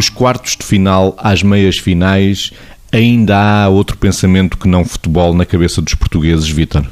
Dos quartos de final às meias finais, ainda há outro pensamento que não futebol na cabeça dos portugueses, Vítor?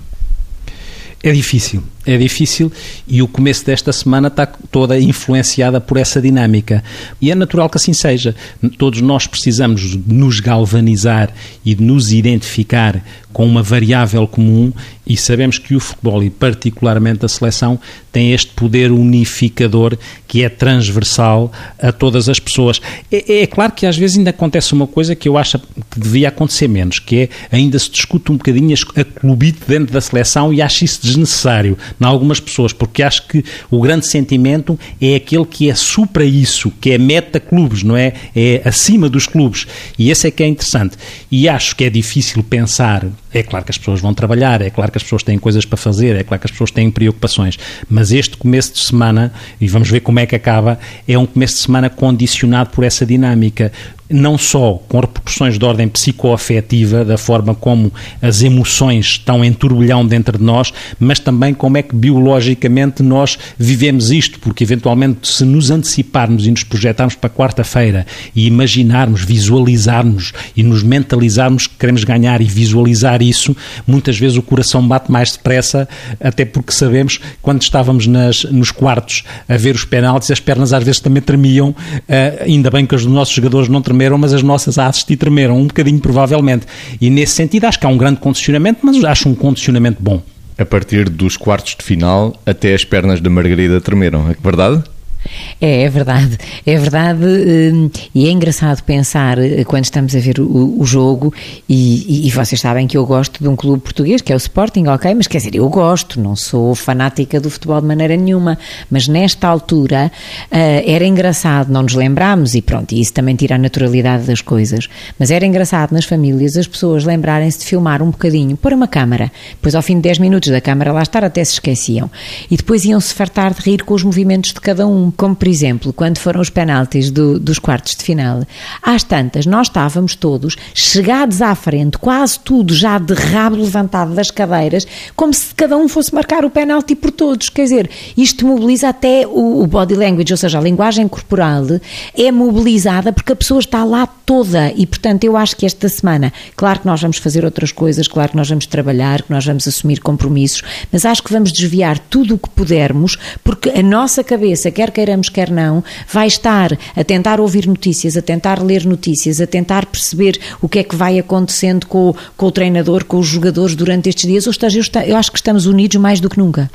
É difícil, é difícil e o começo desta semana está toda influenciada por essa dinâmica. E é natural que assim seja. Todos nós precisamos nos galvanizar e de nos identificar com uma variável comum e sabemos que o futebol e particularmente a seleção tem este poder unificador que é transversal a todas as pessoas. É, é, claro que às vezes ainda acontece uma coisa que eu acho que devia acontecer menos, que é ainda se discute um bocadinho a clubite dentro da seleção e acho isso desnecessário em algumas pessoas, porque acho que o grande sentimento é aquele que é supra isso, que é meta clubes, não é? É acima dos clubes. E esse é que é interessante. E acho que é difícil pensar é claro que as pessoas vão trabalhar, é claro que as pessoas têm coisas para fazer, é claro que as pessoas têm preocupações, mas este começo de semana, e vamos ver como é que acaba, é um começo de semana condicionado por essa dinâmica não só com repercussões de ordem psicoafetiva, da forma como as emoções estão em turbilhão dentro de nós, mas também como é que biologicamente nós vivemos isto, porque eventualmente se nos anteciparmos e nos projetarmos para quarta-feira e imaginarmos, visualizarmos e nos mentalizarmos que queremos ganhar e visualizar isso, muitas vezes o coração bate mais depressa, até porque sabemos quando estávamos nas, nos quartos a ver os penaltis, as pernas às vezes também tremiam, uh, ainda bem que os nossos jogadores não tremiam tremeram, mas as nossas a assistir tremeram, um bocadinho provavelmente. E nesse sentido acho que há um grande condicionamento, mas acho um condicionamento bom. A partir dos quartos de final, até as pernas da Margarida tremeram, é verdade? É, é verdade, é verdade hum, e é engraçado pensar eh, quando estamos a ver o, o jogo e, e, vocês sabem que eu gosto de um clube português que é o Sporting, ok, mas quer dizer, eu gosto, não sou fanática do futebol de maneira nenhuma, mas nesta altura uh, era engraçado, não nos lembramos e pronto, e isso também tira a naturalidade das coisas, mas era engraçado nas famílias as pessoas lembrarem-se de filmar um bocadinho, pôr uma câmara, depois ao fim de 10 minutos da câmara lá estar até se esqueciam e depois iam-se fartar de rir com os movimentos de cada um como por exemplo, quando foram os penaltis do, dos quartos de final, às tantas, nós estávamos todos chegados à frente, quase tudo já de rabo levantado das cadeiras, como se cada um fosse marcar o penalti por todos. Quer dizer, isto mobiliza até o, o body language, ou seja, a linguagem corporal é mobilizada porque a pessoa está lá toda e, portanto, eu acho que esta semana, claro que nós vamos fazer outras coisas, claro que nós vamos trabalhar, que nós vamos assumir compromissos, mas acho que vamos desviar tudo o que pudermos, porque a nossa cabeça, quer queiramos, quer não, vai estar a tentar ouvir notícias, a tentar ler notícias, a tentar perceber o que é que vai acontecendo com, com o treinador, com os jogadores durante estes dias. Ou eu, eu acho que estamos unidos mais do que nunca.